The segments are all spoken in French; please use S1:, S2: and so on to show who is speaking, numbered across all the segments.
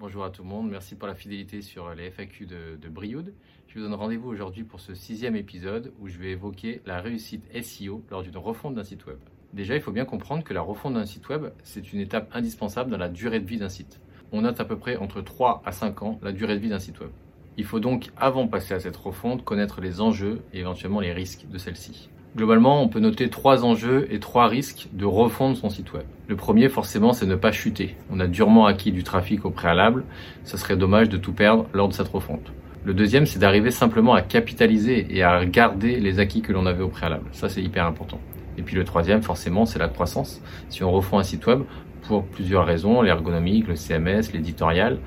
S1: Bonjour à tout le monde, merci pour la fidélité sur les FAQ de, de Brioude. Je vous donne rendez-vous aujourd'hui pour ce sixième épisode où je vais évoquer la réussite SEO lors d'une refonte d'un site web. Déjà, il faut bien comprendre que la refonte d'un site web, c'est une étape indispensable dans la durée de vie d'un site. On note à peu près entre 3 à 5 ans la durée de vie d'un site web. Il faut donc, avant de passer à cette refonte, connaître les enjeux et éventuellement les risques de celle-ci. Globalement, on peut noter trois enjeux et trois risques de refondre son site web. Le premier, forcément, c'est ne pas chuter. On a durement acquis du trafic au préalable. Ça serait dommage de tout perdre lors de cette refonte. Le deuxième, c'est d'arriver simplement à capitaliser et à garder les acquis que l'on avait au préalable. Ça, c'est hyper important. Et puis le troisième, forcément, c'est la croissance. Si on refond un site web, pour plusieurs raisons, l'ergonomique, le CMS, l'éditorial,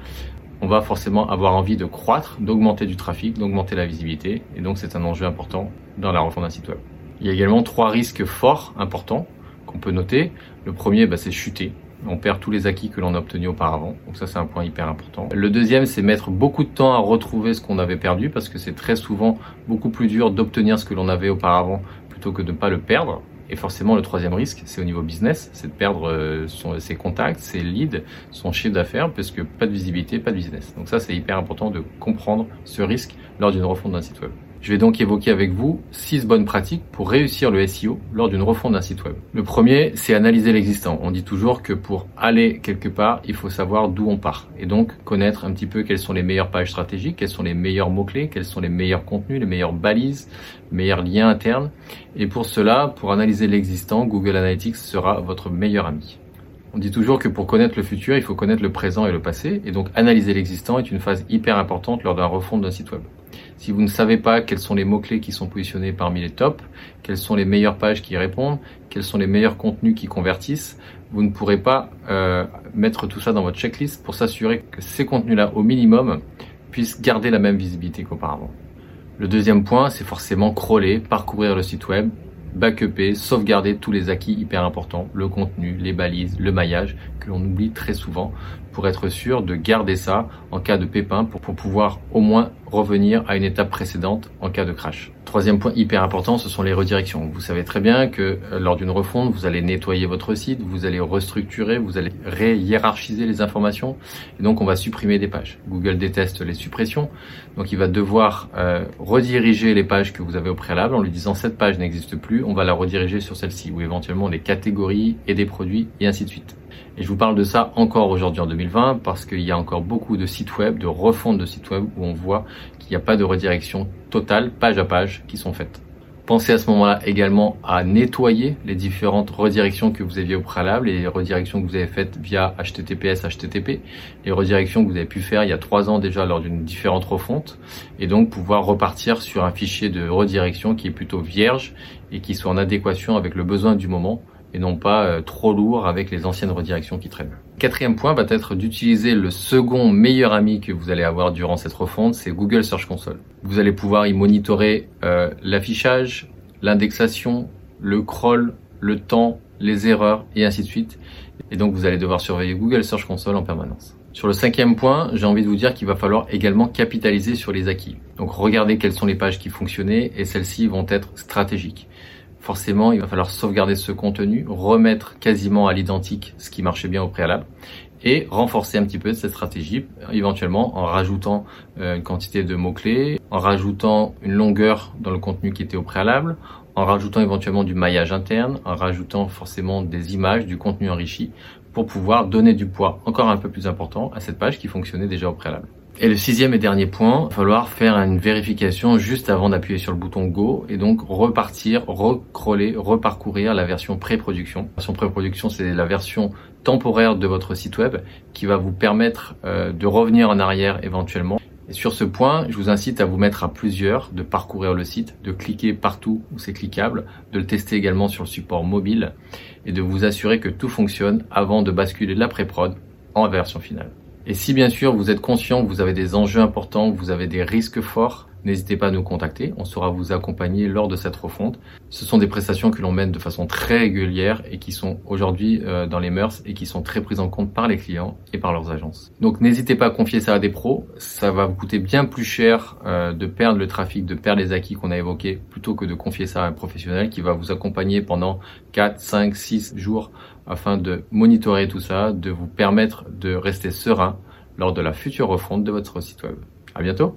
S1: on va forcément avoir envie de croître, d'augmenter du trafic, d'augmenter la visibilité. Et donc, c'est un enjeu important dans la refonte d'un site web. Il y a également trois risques forts, importants, qu'on peut noter. Le premier, bah, c'est chuter. On perd tous les acquis que l'on a obtenus auparavant. Donc ça, c'est un point hyper important. Le deuxième, c'est mettre beaucoup de temps à retrouver ce qu'on avait perdu parce que c'est très souvent beaucoup plus dur d'obtenir ce que l'on avait auparavant plutôt que de ne pas le perdre. Et forcément, le troisième risque, c'est au niveau business, c'est de perdre euh, ses contacts, ses leads, son chiffre d'affaires, parce que pas de visibilité, pas de business. Donc ça, c'est hyper important de comprendre ce risque lors d'une refonte d'un site web. Je vais donc évoquer avec vous six bonnes pratiques pour réussir le SEO lors d'une refonte d'un site web. Le premier, c'est analyser l'existant. On dit toujours que pour aller quelque part, il faut savoir d'où on part et donc connaître un petit peu quelles sont les meilleures pages stratégiques, quels sont les meilleurs mots-clés, quels sont les meilleurs contenus, les meilleures balises, les meilleurs liens internes. Et pour cela, pour analyser l'existant, Google Analytics sera votre meilleur ami. On dit toujours que pour connaître le futur, il faut connaître le présent et le passé, et donc analyser l'existant est une phase hyper importante lors d'un refonte d'un site web. Si vous ne savez pas quels sont les mots-clés qui sont positionnés parmi les tops, quelles sont les meilleures pages qui répondent, quels sont les meilleurs contenus qui convertissent, vous ne pourrez pas euh, mettre tout ça dans votre checklist pour s'assurer que ces contenus-là, au minimum, puissent garder la même visibilité qu'auparavant. Le deuxième point, c'est forcément crawler, parcourir le site web, backuper, sauvegarder tous les acquis hyper importants, le contenu, les balises, le maillage, que l'on oublie très souvent, pour être sûr de garder ça en cas de pépin, pour, pouvoir au moins revenir à une étape précédente en cas de crash. Troisième point hyper important, ce sont les redirections. Vous savez très bien que euh, lors d'une refonte, vous allez nettoyer votre site, vous allez restructurer, vous allez ré-hiérarchiser les informations, et donc on va supprimer des pages. Google déteste les suppressions, donc il va devoir euh, rediriger les pages que vous avez au préalable en lui disant cette page n'existe plus, on va la rediriger sur celle-ci, ou éventuellement des catégories et des produits, et ainsi de suite. Et je vous parle de ça encore aujourd'hui en 2020 parce qu'il y a encore beaucoup de sites web, de refonte de sites web où on voit qu'il n'y a pas de redirection totale, page à page, qui sont faites. Pensez à ce moment-là également à nettoyer les différentes redirections que vous aviez au préalable, les redirections que vous avez faites via HTTPS, HTTP, les redirections que vous avez pu faire il y a trois ans déjà lors d'une différente refonte, et donc pouvoir repartir sur un fichier de redirection qui est plutôt vierge et qui soit en adéquation avec le besoin du moment et non pas euh, trop lourd avec les anciennes redirections qui traînent. Quatrième point va être d'utiliser le second meilleur ami que vous allez avoir durant cette refonte, c'est Google Search Console. Vous allez pouvoir y monitorer euh, l'affichage, l'indexation, le crawl, le temps, les erreurs et ainsi de suite. Et donc vous allez devoir surveiller Google Search Console en permanence. Sur le cinquième point, j'ai envie de vous dire qu'il va falloir également capitaliser sur les acquis. Donc regardez quelles sont les pages qui fonctionnaient et celles-ci vont être stratégiques forcément, il va falloir sauvegarder ce contenu, remettre quasiment à l'identique ce qui marchait bien au préalable et renforcer un petit peu cette stratégie, éventuellement en rajoutant euh, une quantité de mots-clés, en rajoutant une longueur dans le contenu qui était au préalable, en rajoutant éventuellement du maillage interne, en rajoutant forcément des images, du contenu enrichi, pour pouvoir donner du poids encore un peu plus important à cette page qui fonctionnait déjà au préalable. Et le sixième et dernier point, il va falloir faire une vérification juste avant d'appuyer sur le bouton Go et donc repartir, recroller, reparcourir la version pré-production. La version pré-production, c'est la version temporaire de votre site web qui va vous permettre euh, de revenir en arrière éventuellement. Et sur ce point, je vous incite à vous mettre à plusieurs, de parcourir le site, de cliquer partout où c'est cliquable, de le tester également sur le support mobile et de vous assurer que tout fonctionne avant de basculer de la pré-prod en version finale. Et si bien sûr vous êtes conscient que vous avez des enjeux importants, que vous avez des risques forts, n'hésitez pas à nous contacter. On saura vous accompagner lors de cette refonte. Ce sont des prestations que l'on mène de façon très régulière et qui sont aujourd'hui euh, dans les mœurs et qui sont très prises en compte par les clients et par leurs agences. Donc n'hésitez pas à confier ça à des pros. Ça va vous coûter bien plus cher euh, de perdre le trafic, de perdre les acquis qu'on a évoqués, plutôt que de confier ça à un professionnel qui va vous accompagner pendant 4, 5, 6 jours afin de monitorer tout ça, de vous permettre de rester serein lors de la future refonte de votre site web. À bientôt!